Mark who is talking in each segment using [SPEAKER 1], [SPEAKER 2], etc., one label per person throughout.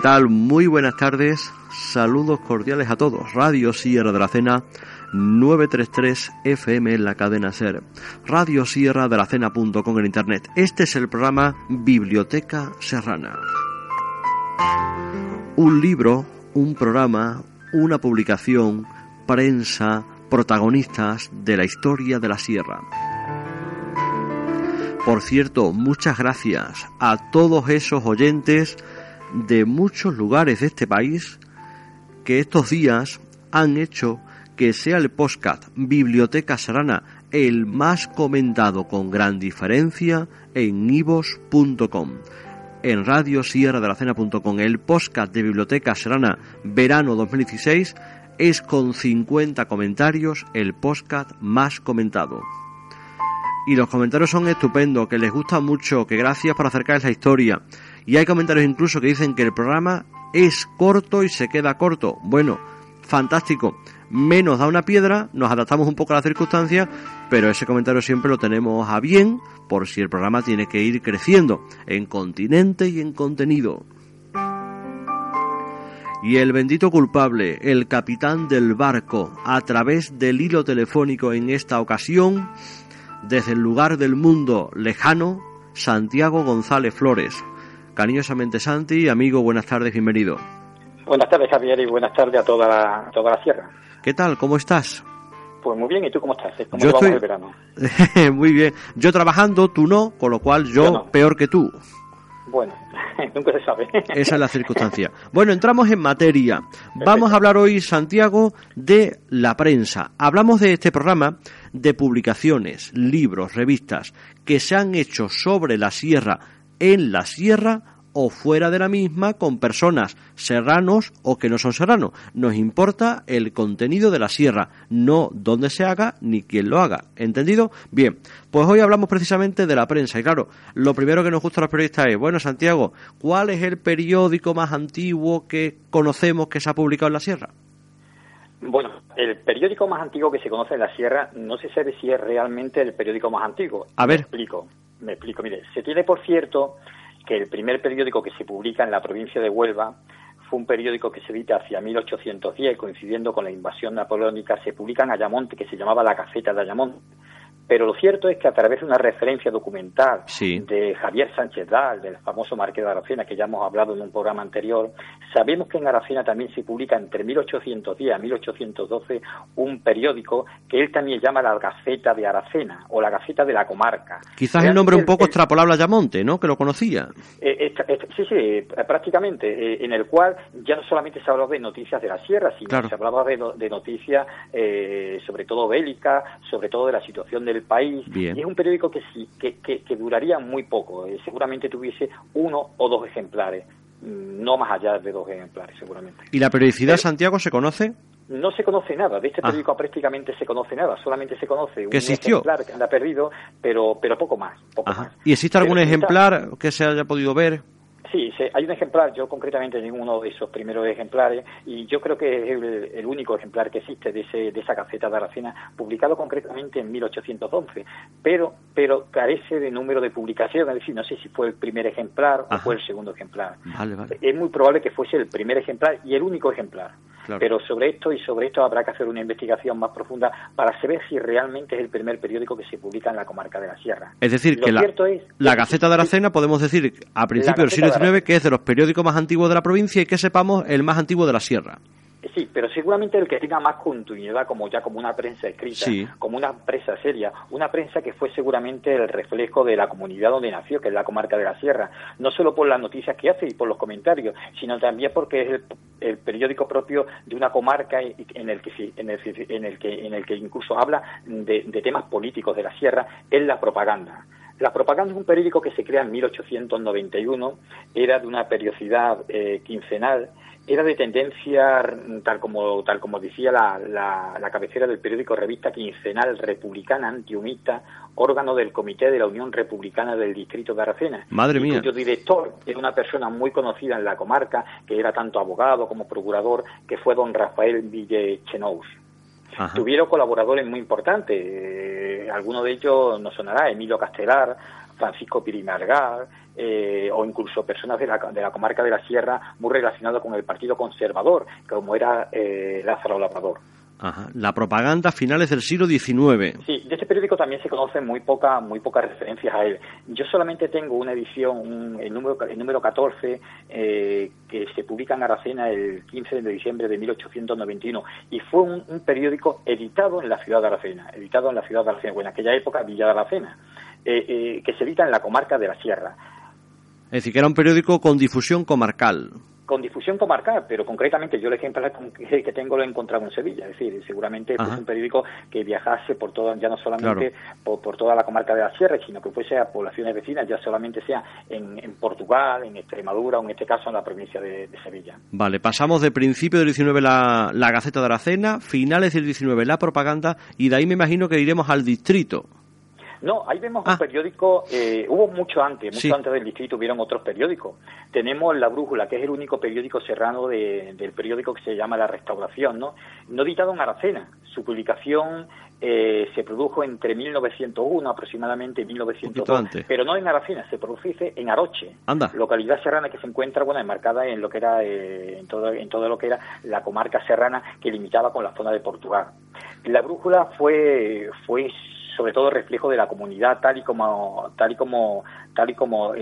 [SPEAKER 1] ¿Qué tal? Muy buenas tardes. Saludos cordiales a todos. Radio Sierra de la Cena 933 FM en la cadena SER. Radio Sierra de la Cena.com en internet. Este es el programa Biblioteca Serrana. Un libro, un programa, una publicación, prensa, protagonistas de la historia de la Sierra. Por cierto, muchas gracias a todos esos oyentes de muchos lugares de este país que estos días han hecho que sea el podcast Biblioteca Serrana el más comentado con gran diferencia en ivos.com. En Radio Sierra de la Cena.com, el podcast de Biblioteca Serrana verano 2016 es con 50 comentarios el podcast más comentado. Y los comentarios son estupendos, que les gusta mucho, que gracias por acercarles la historia. Y hay comentarios incluso que dicen que el programa es corto y se queda corto. Bueno, fantástico. Menos da una piedra, nos adaptamos un poco a las circunstancias, pero ese comentario siempre lo tenemos a bien por si el programa tiene que ir creciendo en continente y en contenido. Y el bendito culpable, el capitán del barco, a través del hilo telefónico en esta ocasión, desde el lugar del mundo lejano, Santiago González Flores. Cariñosamente Santi, amigo, buenas tardes, bienvenido.
[SPEAKER 2] Buenas tardes Javier y buenas tardes a toda la, toda la sierra.
[SPEAKER 1] ¿Qué tal? ¿Cómo estás?
[SPEAKER 2] Pues muy bien, ¿y tú cómo estás? ¿Cómo
[SPEAKER 1] Yo
[SPEAKER 2] llevamos
[SPEAKER 1] estoy-
[SPEAKER 2] el verano?
[SPEAKER 1] Muy bien. Yo trabajando, tú no, con lo cual yo,
[SPEAKER 2] Yo no.
[SPEAKER 1] peor que tú.
[SPEAKER 2] Bueno, nunca se sabe.
[SPEAKER 1] Esa es la circunstancia. Bueno, entramos en materia. Vamos a hablar hoy, Santiago, de la prensa. Hablamos de este programa de publicaciones, libros, revistas que se han hecho sobre la sierra, en la sierra o fuera de la misma con personas serranos o que no son serranos. Nos importa el contenido de la sierra, no dónde se haga ni quién lo haga. ¿Entendido? Bien, pues hoy hablamos precisamente de la prensa. Y claro, lo primero que nos gusta a los periodistas es, bueno, Santiago, ¿cuál es el periódico más antiguo que conocemos que se ha publicado en la sierra?
[SPEAKER 2] Bueno, el periódico más antiguo que se conoce en la sierra no se sabe si es realmente el periódico más antiguo.
[SPEAKER 1] A ver.
[SPEAKER 2] Me explico, me explico. Mire, se tiene por cierto que el primer periódico que se publica en la provincia de Huelva fue un periódico que se edita hacia 1810, coincidiendo con la invasión napoleónica, se publica en Ayamonte, que se llamaba La Gaceta de Ayamonte. Pero lo cierto es que a través de una referencia documental
[SPEAKER 1] Sí.
[SPEAKER 2] de Javier Sánchez Dal, del famoso Marqués de Aracena, que ya hemos hablado en un programa anterior, sabemos que en Aracena también se publica entre 1810 a 1812 un periódico que él también llama la Gaceta de Aracena o la Gaceta de la Comarca.
[SPEAKER 1] Quizás el nombre un poco
[SPEAKER 2] el-
[SPEAKER 1] extrapolable a Yamonte, ¿no? Que lo conocía.
[SPEAKER 2] eh, esta- esta- sí, sí, eh, prácticamente, eh, en el cual ya no solamente se hablaba de noticias de la sierra, sino
[SPEAKER 1] Claro.
[SPEAKER 2] se hablaba de, de noticias eh, sobre todo bélicas, sobre todo de la situación del país.
[SPEAKER 1] Bien.
[SPEAKER 2] Y es un periódico que sí, que, que, que duraría muy poco, eh, seguramente tuviese uno o dos ejemplares, mm, no más allá de dos ejemplares, seguramente.
[SPEAKER 1] ¿Y la periodicidad,
[SPEAKER 2] Pero-
[SPEAKER 1] Santiago, se conoce?
[SPEAKER 2] No se conoce nada, de este
[SPEAKER 1] Ah.
[SPEAKER 2] periódico prácticamente se conoce nada, solamente se conoce un
[SPEAKER 1] ¿Que existió?
[SPEAKER 2] ejemplar que anda perdido, pero, pero poco más. Poco más.
[SPEAKER 1] ¿Y existe algún
[SPEAKER 2] Pero está-
[SPEAKER 1] ejemplar que se haya podido ver?
[SPEAKER 2] Sí, hay un ejemplar, yo concretamente tengo uno de esos primeros ejemplares y yo creo que es el, único ejemplar que existe de, ese, de esa Gaceta de Aracena, publicado concretamente en 1811, pero, pero carece de número de publicación, es decir, no sé si fue el primer ejemplar o fue el segundo ejemplar. Es muy probable que fuese el primer ejemplar y el único ejemplar. Pero sobre esto y sobre esto habrá que hacer una investigación más profunda para saber si realmente es el primer periódico que se publica en la comarca de la Sierra.
[SPEAKER 1] Es decir, que la, la Gaceta de Aracena podemos decir a principios del siglo XIX que es de los periódicos más antiguos de la provincia y que sepamos el más antiguo de la Sierra.
[SPEAKER 2] Sí, pero seguramente el que tenga más continuidad como ya como una prensa escrita, como una prensa seria, una prensa que fue seguramente el reflejo de la comunidad donde nació, que es la comarca de la Sierra, no solo por las noticias que hace y por los comentarios, sino también porque es el, periódico propio de una comarca en el que en el, en el que en el que incluso habla de, temas políticos de la Sierra, es la propaganda. La propaganda es un periódico que se crea en 1891, era de una periodicidad eh, quincenal era de tendencia, tal como, tal como decía la, la, cabecera del periódico Revista Quincenal Republicana Antihumista, órgano del Comité de la Unión Republicana del Distrito de Aracena.
[SPEAKER 1] Madre mía.
[SPEAKER 2] Cuyo director era una persona muy conocida en la comarca, que era tanto abogado como procurador, que fue don Rafael Villechenous. Tuvieron colaboradores muy importantes, eh, alguno de ellos nos sonará, Emilio Castelar, Francisco Pirimargar, eh, o incluso personas de la, de la, comarca de la Sierra muy relacionadas con el Partido Conservador, como era eh, Lázaro Labrador.
[SPEAKER 1] La propaganda finales del siglo XIX.
[SPEAKER 2] Sí, de este periódico también se conocen muy poca, muy pocas referencias a él. Yo solamente tengo una edición, el, número, el número 14, eh, que se publica en Aracena el 15 de diciembre de 1891, y fue un, periódico editado en la ciudad de Aracena, editado en la ciudad de Aracena, en aquella época Villa de Aracena, que se edita en la comarca de la Sierra.
[SPEAKER 1] Es decir, que era un periódico con difusión comarcal.
[SPEAKER 2] Con difusión comarcal, pero concretamente yo el ejemplo que tengo lo he encontrado en Sevilla. Es decir, seguramente es un periódico que viajase por todo, ya no solamente por, toda la comarca de la Sierra, sino que fuese a poblaciones vecinas, ya solamente sea en, Portugal, en Extremadura o en este caso en la provincia de, Sevilla.
[SPEAKER 1] Vale, pasamos de principio del 19 la, la Gaceta de Aracena, finales del 19 la propaganda y de ahí me imagino que iremos al distrito.
[SPEAKER 2] No, ahí vemos un ah. periódico, eh, hubo mucho antes, mucho antes del distrito hubieron otros periódicos. Tenemos La Brújula, que es el único periódico serrano del periódico que se llama La Restauración, ¿no? No editado en Aracena. Su publicación eh, se produjo entre 1901 aproximadamente y 1902, pero no en Aracena, se produce en Aroche, localidad serrana que se encuentra bueno enmarcada en lo que era eh, en todo en todo lo que era la comarca serrana que limitaba con la zona de Portugal. La brújula fue fue sobre todo reflejo de la comunidad tal y como tal y como tal y como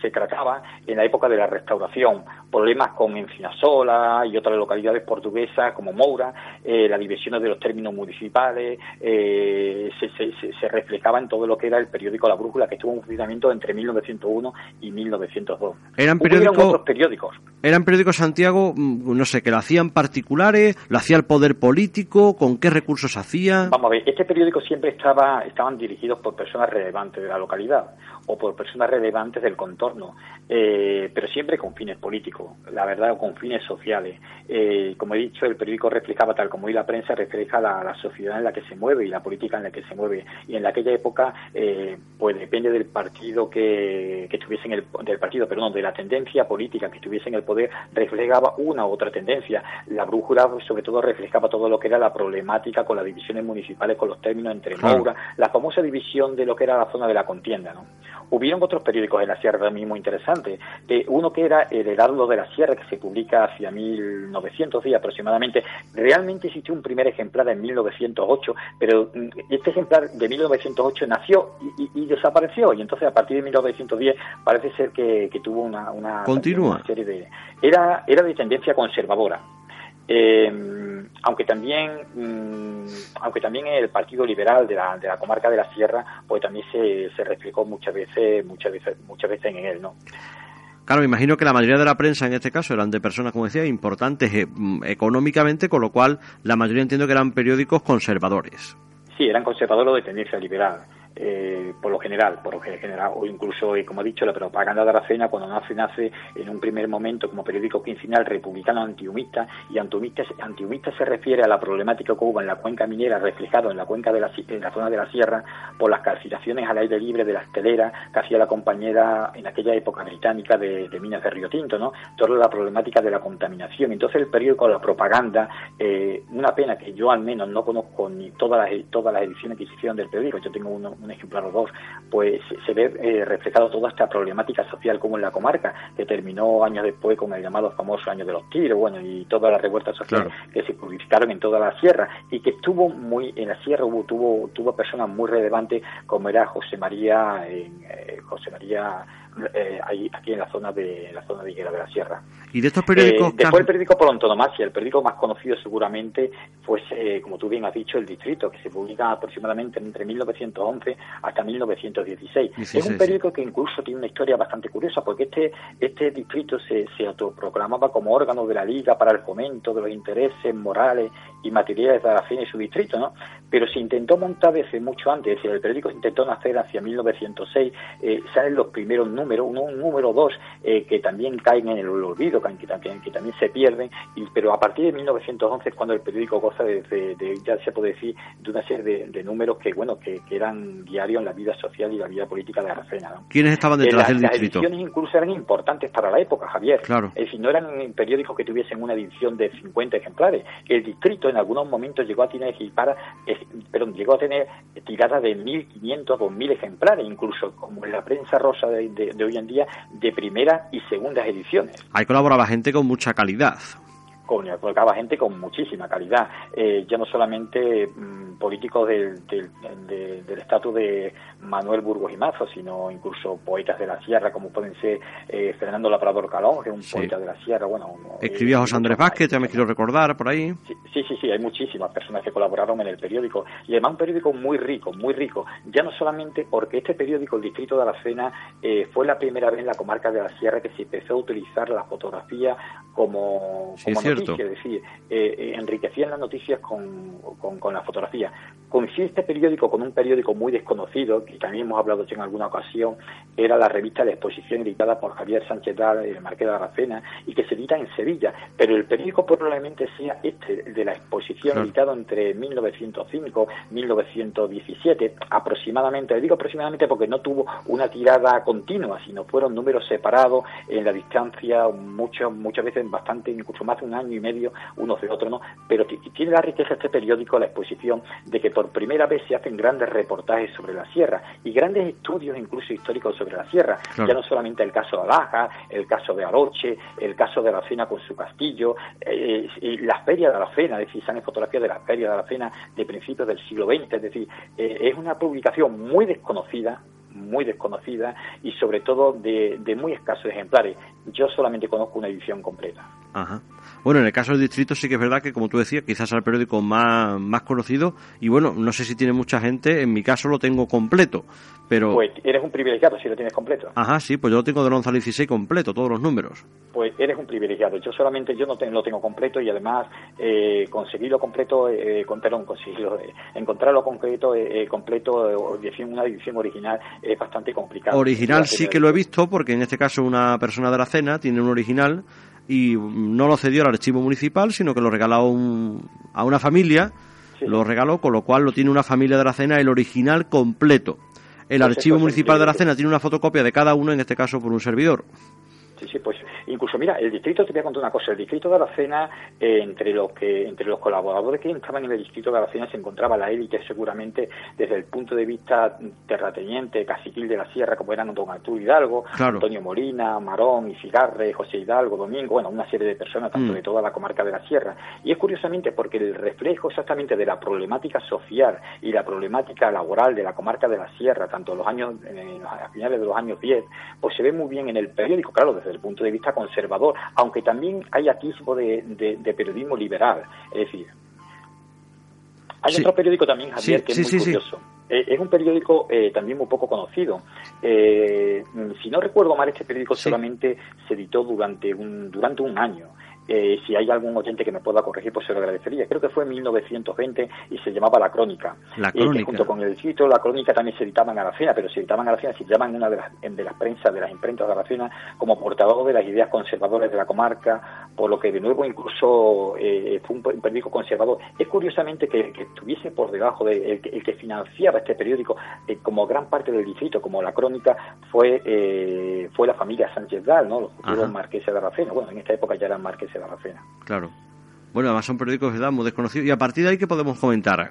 [SPEAKER 2] se, trataba en la época de la restauración. Problemas con Encinasola y otras localidades portuguesas como Moura eh, la división de los términos municipales eh, se, reflejaba en todo lo que era el periódico La Brújula que estuvo en funcionamiento entre 1901 y 1902
[SPEAKER 1] eran periódicos periódicos eran periódicos Santiago mm, no sé que lo hacían particulares lo hacía el poder político con qué recursos hacía
[SPEAKER 2] vamos a ver este periódico siempre estaba, estaban dirigidos por personas relevantes de la localidad o por personas relevantes del contorno, eh, pero siempre con fines políticos, la verdad, con fines sociales. Eh, como he dicho, el periódico reflejaba, tal como hoy la prensa refleja la, sociedad en la que se mueve y la política en la que se mueve. Y en aquella época, eh, pues depende del partido que, que estuviese en el del partido, perdón, de la tendencia política que estuviese en el poder, reflejaba una u otra tendencia. La brújula, sobre todo, reflejaba todo lo que era la problemática con las divisiones municipales, con los términos entre Moura, la famosa división de lo que era la zona de la contienda, ¿no? Hubieron otros periódicos en la Sierra también muy interesantes. Eh, uno que era El Heraldo de la Sierra, que se publica hacia 1900 días aproximadamente. Realmente existió un primer ejemplar en 1908, pero mm, este ejemplar de 1908 nació y, desapareció. Y entonces, a partir de 1910, parece ser que, tuvo una, una, serie de. Era, era de tendencia conservadora. Eh, aunque también mm, aunque también el Partido Liberal de la, de la comarca de la Sierra pues también se, se reflejó muchas veces muchas veces muchas veces en él no
[SPEAKER 1] Claro, me imagino que la mayoría de la prensa en este caso eran de personas, como decía, importantes eh, mm, económicamente, con lo cual la mayoría entiendo que eran periódicos conservadores.
[SPEAKER 2] Sí, eran conservadores de tendencia liberal. Eh, por lo general, por lo general, o incluso, eh, como he dicho, la propaganda de Aracena, cuando nace, nace en un primer momento como periódico quincenal republicano antihumista, y antihumista, antihumista se refiere a la problemática que hubo en la cuenca minera, reflejado en la cuenca de la, en la zona de la sierra, por las calcinaciones al aire libre de las teleras que hacía la compañera en aquella época británica de, minas de Río Tinto, ¿no? Toda la problemática de la contaminación. Entonces el periódico, la propaganda, eh, una pena que yo al menos no conozco ni todas las, todas las ediciones que hicieron del periódico, yo tengo uno, un ejemplar o dos, pues se ve eh, reflejado toda esta problemática social como en la comarca, que terminó años después con el llamado famoso año de los tiros, bueno, y todas las revueltas sociales que se publicaron en toda la sierra, y que estuvo muy, en la sierra hubo, tuvo, tuvo personas muy relevantes como era José María, eh, José María eh, aquí en la zona de la zona de Higuera de la Sierra.
[SPEAKER 1] ¿Y de estos periódicos?
[SPEAKER 2] Eh, después el periódico por antonomasia, el periódico más conocido seguramente fue, eh, como tú bien has dicho, El Distrito, que se publica aproximadamente entre 1911 hasta 1916. es un periódico que incluso tiene una historia bastante curiosa, porque este, este distrito se, se autoproclamaba como órgano de la Liga para el fomento de los intereses morales y materiales de Aracena y su distrito, ¿no? Pero se intentó montar desde mucho antes, es decir, el periódico intentó nacer hacia 1906, eh, salen los primeros número uno, número dos, eh, que también caen en el olvido, que también, que también se pierden, y, pero a partir de 1911 es cuando el periódico goza de, ya se puede decir, de una serie de, números que, bueno, que, eran diarios en la vida social y la vida política de Aracena. ¿no?
[SPEAKER 1] ¿Quiénes estaban detrás del distrito?
[SPEAKER 2] Las ediciones incluso eran importantes para la época, Javier.
[SPEAKER 1] Claro.
[SPEAKER 2] Es decir, no eran periódicos que tuviesen una edición de 50 ejemplares. El distrito en algunos momentos llegó a tener, para, pero llegó a tener tiradas de 1.500 o 2.000 ejemplares, incluso como en la prensa rosa de, de hoy en día de primera y segundas ediciones.
[SPEAKER 1] Ahí colaboraba gente con mucha calidad
[SPEAKER 2] colocaba gente con muchísima calidad, eh, ya no solamente mm, políticos del, del, estatus de Manuel Burgos y Mazo, sino incluso poetas de la sierra, como pueden ser eh, Fernando Labrador Calón, que es un poeta de la sierra. bueno
[SPEAKER 1] Escribía José Andrés Vázquez, ya me quiero recordar, por ahí.
[SPEAKER 2] Sí, sí, sí, hay muchísimas personas que colaboraron en el periódico, y además un periódico muy rico, muy rico, ya no solamente porque este periódico, el Distrito de Aracena, eh, fue la primera vez en la comarca de la sierra que se empezó a utilizar la fotografía como, como es decir, eh, eh, enriquecían las noticias con, con, la fotografía. Coincide este periódico con un periódico muy desconocido, que también hemos hablado en alguna ocasión, era la revista de exposición editada por Javier Sánchez Dal, el Marqués de Aracena, y que se edita en Sevilla, pero el periódico probablemente sea este, de la exposición editado entre 1905 y 1917, aproximadamente, le digo aproximadamente porque no tuvo una tirada continua, sino fueron números separados en la distancia, mucho, muchas veces bastante, incluso más de un año y medio uno de otro, ¿no? Pero tiene la riqueza este periódico, la exposición, de que por primera vez se hacen grandes reportajes sobre la sierra y grandes estudios incluso históricos sobre la sierra. Ya no solamente el caso de Alaja, el caso de Aroche, el caso de Aracena con su castillo, eh, y la feria de Aracena, es decir, salen fotografías de la feria de Aracena de principios del siglo XX, es decir, eh, es una publicación muy desconocida, muy desconocida y sobre todo de, de muy escasos ejemplares. Yo solamente conozco una edición completa.
[SPEAKER 1] Ajá. Bueno, en el caso del distrito sí que es verdad que, como tú decías, quizás es el periódico más, más conocido y bueno, no sé si tiene mucha gente, en mi caso lo tengo completo, pero...
[SPEAKER 2] Pues eres un privilegiado si lo tienes completo.
[SPEAKER 1] Ajá, sí, pues yo lo tengo de 11 al 16 completo, todos los números.
[SPEAKER 2] Pues eres un privilegiado, yo solamente yo no lo tengo completo y además eh, conseguirlo completo, eh, con, perdón, conseguirlo, eh, encontrarlo concreto, eh, completo, una edición original es bastante complicado.
[SPEAKER 1] Original sí que lo he visto porque en este caso una persona de la cena tiene un original y no lo cedió al archivo municipal, sino que lo regaló a una familia, lo regaló, con lo cual lo tiene una familia de la cena, el original completo. El pues archivo municipal de la cena tiene una fotocopia de cada uno, en este caso por un servidor.
[SPEAKER 2] Incluso mira, el distrito te voy a contar una cosa, el distrito de Aracena, eh, entre los que entre los colaboradores que estaban en el distrito de Aracena se encontraba la élite seguramente desde el punto de vista terrateniente, caciquil de la sierra, como eran don Arturo Hidalgo, Antonio Molina, Marón, Isigarre, José Hidalgo, Domingo, bueno, una serie de personas tanto mm. de toda la comarca de la sierra. Y es curiosamente porque el reflejo exactamente de la problemática social y la problemática laboral de la comarca de la sierra, tanto en los años, a finales de los años 10, pues se ve muy bien en el periódico, claro, desde el punto de vista conservador, aunque también hay atisbo de, de, periodismo liberal. Es decir, hay otro periódico también, Javier, que es muy curioso. Eh, es un periódico eh, también muy poco conocido. Eh, si no recuerdo mal, este periódico solamente se editó durante un, durante un año. Eh, si hay algún oyente que me pueda corregir, pues se lo agradecería. Creo que fue en 1920 y se llamaba La Crónica.
[SPEAKER 1] La Crónica.
[SPEAKER 2] Que junto con el distrito, La Crónica también se editaba en Aracena, pero se editaba en Aracena, se llama en una de las, de las prensas, de las imprentas de Aracena, como portador de las ideas conservadoras de la comarca, por lo que de nuevo incluso eh, fue un, periódico conservador. Es curiosamente que, que estuviese por debajo de el, el que financiaba este periódico, eh, como gran parte del distrito, como La Crónica, fue, eh, fue la familia Sánchez Dal, ¿no? los futuros marqueses de Aracena. Bueno, en esta época ya eran marqueses
[SPEAKER 1] Claro. Bueno, además son periódicos, ¿verdad?, muy desconocidos. Y a partir de ahí, ¿qué podemos comentar?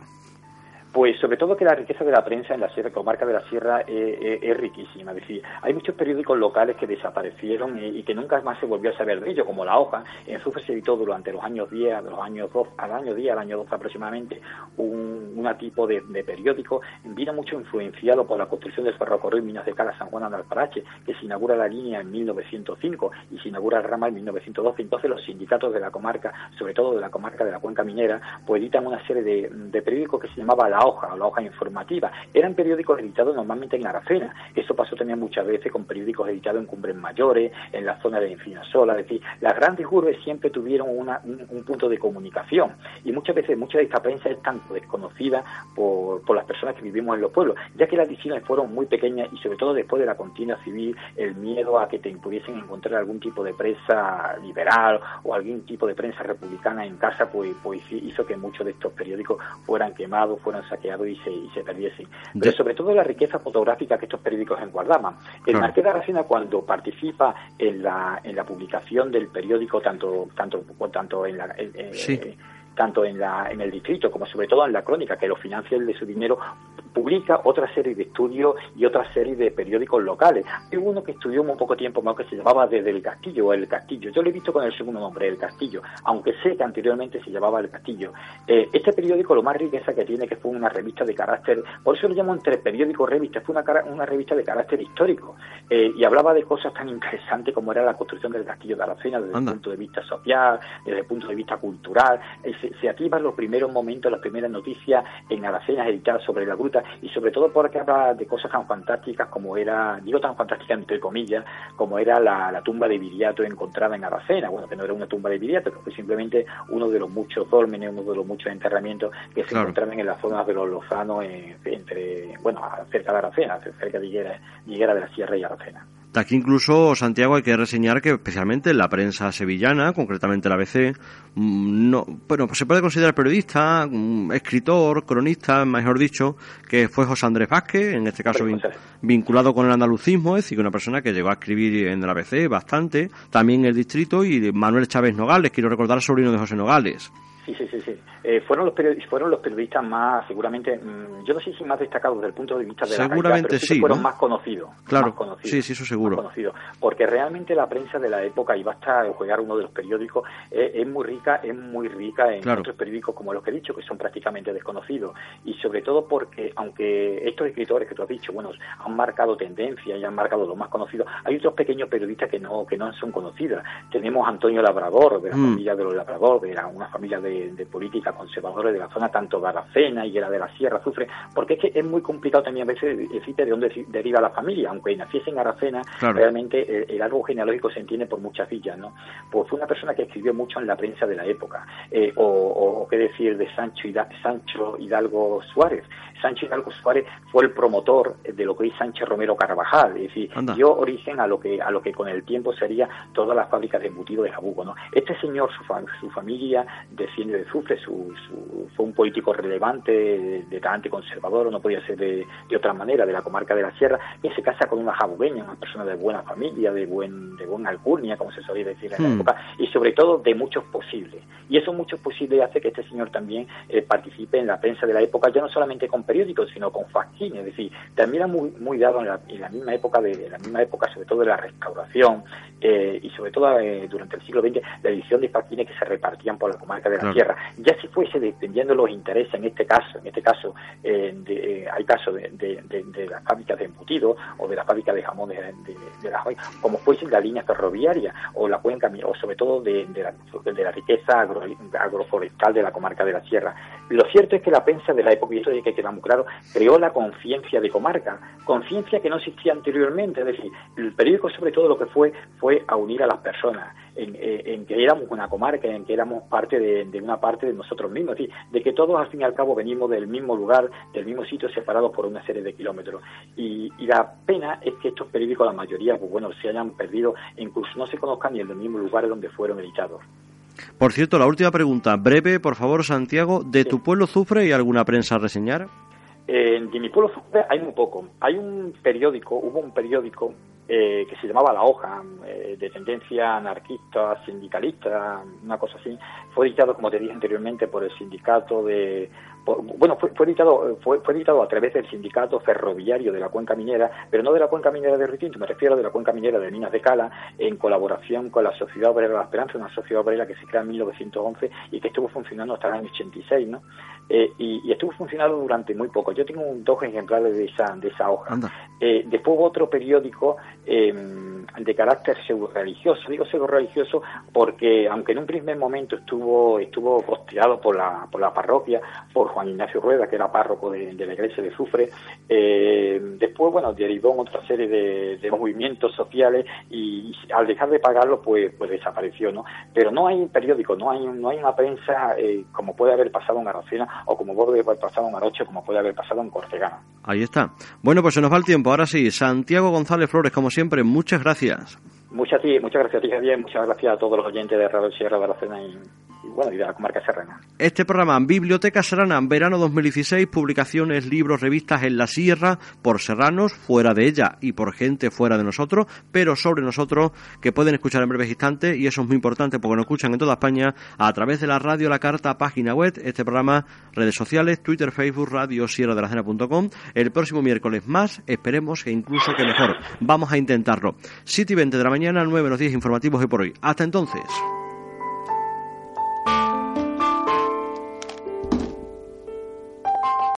[SPEAKER 2] Pues sobre todo que la riqueza de la prensa en la sierra, comarca de la sierra, eh, eh, es riquísima. Es decir, hay muchos periódicos locales que desaparecieron y, que nunca más se volvió a saber de ellos, como La Hoja. En Sufre se editó durante los años 10, los años 2, al año 10, al año 12 aproximadamente, un una tipo de, periódico. Vino mucho influenciado por la construcción del ferrocarril Minas de Cala San Juan de Alparache, que se inaugura la línea en 1905 y se inaugura el ramal en 1912. Entonces los sindicatos de la comarca, sobre todo de la comarca de la cuenca minera, pues editan una serie de, de periódicos que se llamaba La hoja o la hoja informativa. Eran periódicos editados normalmente en Aracena. Eso pasó también muchas veces con periódicos editados en Cumbres Mayores, en la zona de Infinasola. Es decir, las grandes urbes siempre tuvieron un, punto de comunicación y muchas veces mucha de esta prensa es tanto desconocida por, por las personas que vivimos en los pueblos, ya que las divisiones fueron muy pequeñas y sobre todo después de la contienda civil, el miedo a que te pudiesen encontrar algún tipo de prensa liberal o algún tipo de prensa republicana en casa, pues, pues hizo que muchos de estos periódicos fueran quemados, fueran saqueados y se, y se perdiesen. Pero sobre todo la riqueza fotográfica que estos periódicos enguardaban. El Marqués de Aracena, cuando participa en la, en la publicación del periódico, tanto, tanto, tanto en la... Eh, tanto en, la, en el distrito como sobre todo en la crónica, que lo financia el de su dinero, publica otra serie de estudios y otra serie de periódicos locales. Hay uno que estudió muy poco tiempo más que se llamaba Desde el Castillo o El Castillo. Yo lo he visto con el segundo nombre, El Castillo, aunque sé que anteriormente se llamaba El Castillo. Eh, este periódico, lo más riqueza que tiene, que fue una revista de carácter, por eso lo llamo entre periódico revista, fue una, una revista de carácter histórico eh, y hablaba de cosas tan interesantes como era la construcción del Castillo de Aracena desde el punto de vista social, desde el punto de vista cultural. Eh, se, se activan los primeros momentos, las primeras noticias en Aracena editadas sobre la gruta y sobre todo porque habla de cosas tan fantásticas como era, digo tan fantásticas entre comillas, como era la, tumba de Viriato encontrada en Aracena, bueno, que no era una tumba de Viriato, que fue simplemente uno de los muchos dólmenes, uno de los muchos enterramientos que se encontraban en las zonas de los Lozanos, entre, bueno, cerca de Aracena, cerca de Higuera de la Sierra y Aracena.
[SPEAKER 1] Aquí incluso, Santiago, hay que reseñar que especialmente la prensa sevillana, concretamente la ABC, mm, no, bueno, pues se puede considerar periodista, mm, escritor, cronista, mejor dicho, que fue José Andrés Vázquez, en este caso vinculado con el andalucismo, es decir, una persona que llegó a escribir en la ABC bastante, también en el distrito, y Manuel Chávez Nogales, quiero recordar, sobrino de José Nogales.
[SPEAKER 2] Sí, sí, sí, sí. Eh, fueron los periodistas, fueron los periodistas más, seguramente, mm, yo no sé si más destacados desde el punto de vista de
[SPEAKER 1] la calidad, pero
[SPEAKER 2] sí, fueron más conocidos.
[SPEAKER 1] Claro,
[SPEAKER 2] conocidos,
[SPEAKER 1] sí, sí, eso seguro.
[SPEAKER 2] Conocidos, porque realmente la prensa de la época, y basta jugar uno de los periódicos, eh, es muy rica, es muy rica en otros periódicos como los que he dicho, que son prácticamente desconocidos. Y sobre todo porque, aunque estos escritores que tú has dicho, bueno, han marcado tendencia y han marcado los más conocidos, hay otros pequeños periodistas que no, que no son conocidos. Tenemos a Antonio Labrador, de la mm. familia de los Labrador, de una familia de, de política conservadores de la zona, tanto de Aracena y era de la Sierra Azufre, porque es que es muy complicado también a veces decir de dónde deriva la familia, aunque naciese en Aracena, realmente el, árbol genealógico se entiende por muchas villas, ¿no? Pues fue una persona que escribió mucho en la prensa de la época, eh, o, qué decir de Sancho, Sancho Hidalgo Suárez. Sancho Hidalgo Suárez fue el promotor de lo que es Sánchez Romero Carvajal, es decir, dio origen a lo que a lo que con el tiempo sería todas las fábricas de embutido de Jabugo, ¿no? Este señor, su, su familia de Zufre, su, fue un político relevante, de, talante conservador, no podía ser de, otra manera, de la comarca de la Sierra, y se casa con una jabugueña, una persona de buena familia, de buen de buena alcurnia, como se solía decir en la hmm. época, y sobre todo de muchos posibles. Y eso muchos posibles hace que este señor también eh, participe en la prensa de la época, ya no solamente con periódicos, sino con fascines, es decir, también era muy, muy dado en la, misma época de la misma época, sobre todo de la restauración, eh, y sobre todo eh, durante el siglo XX, la edición de fascines que se repartían por la comarca de la Sierra. Ya si fuese dependiendo los intereses, en este caso, en este caso eh, eh, hay casos de, de, las fábricas de embutidos o de las fábricas de jamones de, de, las como fuese la línea ferroviaria o la cuenca o sobre todo de, la, de la riqueza agroforestal de la comarca de la Sierra. Lo cierto es que la prensa de la época, y esto hay que quedar muy claro, creó la conciencia de comarca, conciencia que no existía anteriormente, es decir, el periódico sobre todo lo que fue fue a unir a las personas en, que éramos una comarca, en que éramos parte de, una parte de nosotros mismos, es de que todos al fin y al cabo venimos del mismo lugar, del mismo sitio, separados por una serie de kilómetros. Y, la pena es que estos periódicos, la mayoría, pues bueno, se hayan perdido, incluso no se conozcan ni en los mismos lugares donde fueron editados.
[SPEAKER 1] Por cierto, la última pregunta, breve, por favor, Santiago, ¿de tu pueblo sufre y alguna prensa a reseñar?
[SPEAKER 2] En de mi pueblo sufre hay muy poco. Hay un periódico, hubo un periódico eh, que se llamaba La Hoja, eh, de tendencia anarquista, sindicalista, una cosa así. Fue editado, como te dije anteriormente, por el sindicato de bueno, fue, editado fue, editado a través del sindicato ferroviario de la cuenca minera, pero no de la cuenca minera de Ritinto, me refiero de la cuenca minera de Minas de Cala, en colaboración con la Sociedad Obrera de la Esperanza, una sociedad obrera que se crea en 1911 y que estuvo funcionando hasta el año 86, ¿no? Eh, y, estuvo funcionando durante muy poco. Yo tengo dos ejemplares de esa, de esa hoja. Eh, después otro periódico eh, de carácter pseudo-religioso. Digo pseudo-religioso porque, aunque en un primer momento estuvo estuvo costeado por la, por la parroquia, por Juan Ignacio Rueda, que era párroco de, la iglesia de Sufre, después, bueno, derivó en otra serie de, movimientos sociales y, al dejar de pagarlo, pues, pues desapareció, ¿no? Pero no hay periódico, no hay, no hay una prensa como puede haber pasado en Aracena o como puede haber pasado en Aroche, como puede haber pasado en Cortegana.
[SPEAKER 1] Ahí está. Bueno, pues se nos va el tiempo. Ahora sí, Santiago González Flores, como siempre, muchas gracias.
[SPEAKER 2] Muchas, muchas gracias a ti, Javier. Muchas gracias a todos los oyentes de Radio Sierra de Aracena y y la comarca serrana.
[SPEAKER 1] Este programa, Biblioteca Serrana, verano 2016, publicaciones, libros, revistas en la sierra, por serranos, fuera de ella y por gente fuera de nosotros, pero sobre nosotros, que pueden escuchar en breves instantes, y eso es muy importante porque nos escuchan en toda España a través de la radio, la carta, página web, este programa, redes sociales, Twitter, Facebook, radio, sierra de la cena.com. El próximo miércoles más, esperemos que incluso que mejor. Vamos a intentarlo. 7 y 20 de la mañana, 9 los 10 informativos de por hoy. Hasta entonces.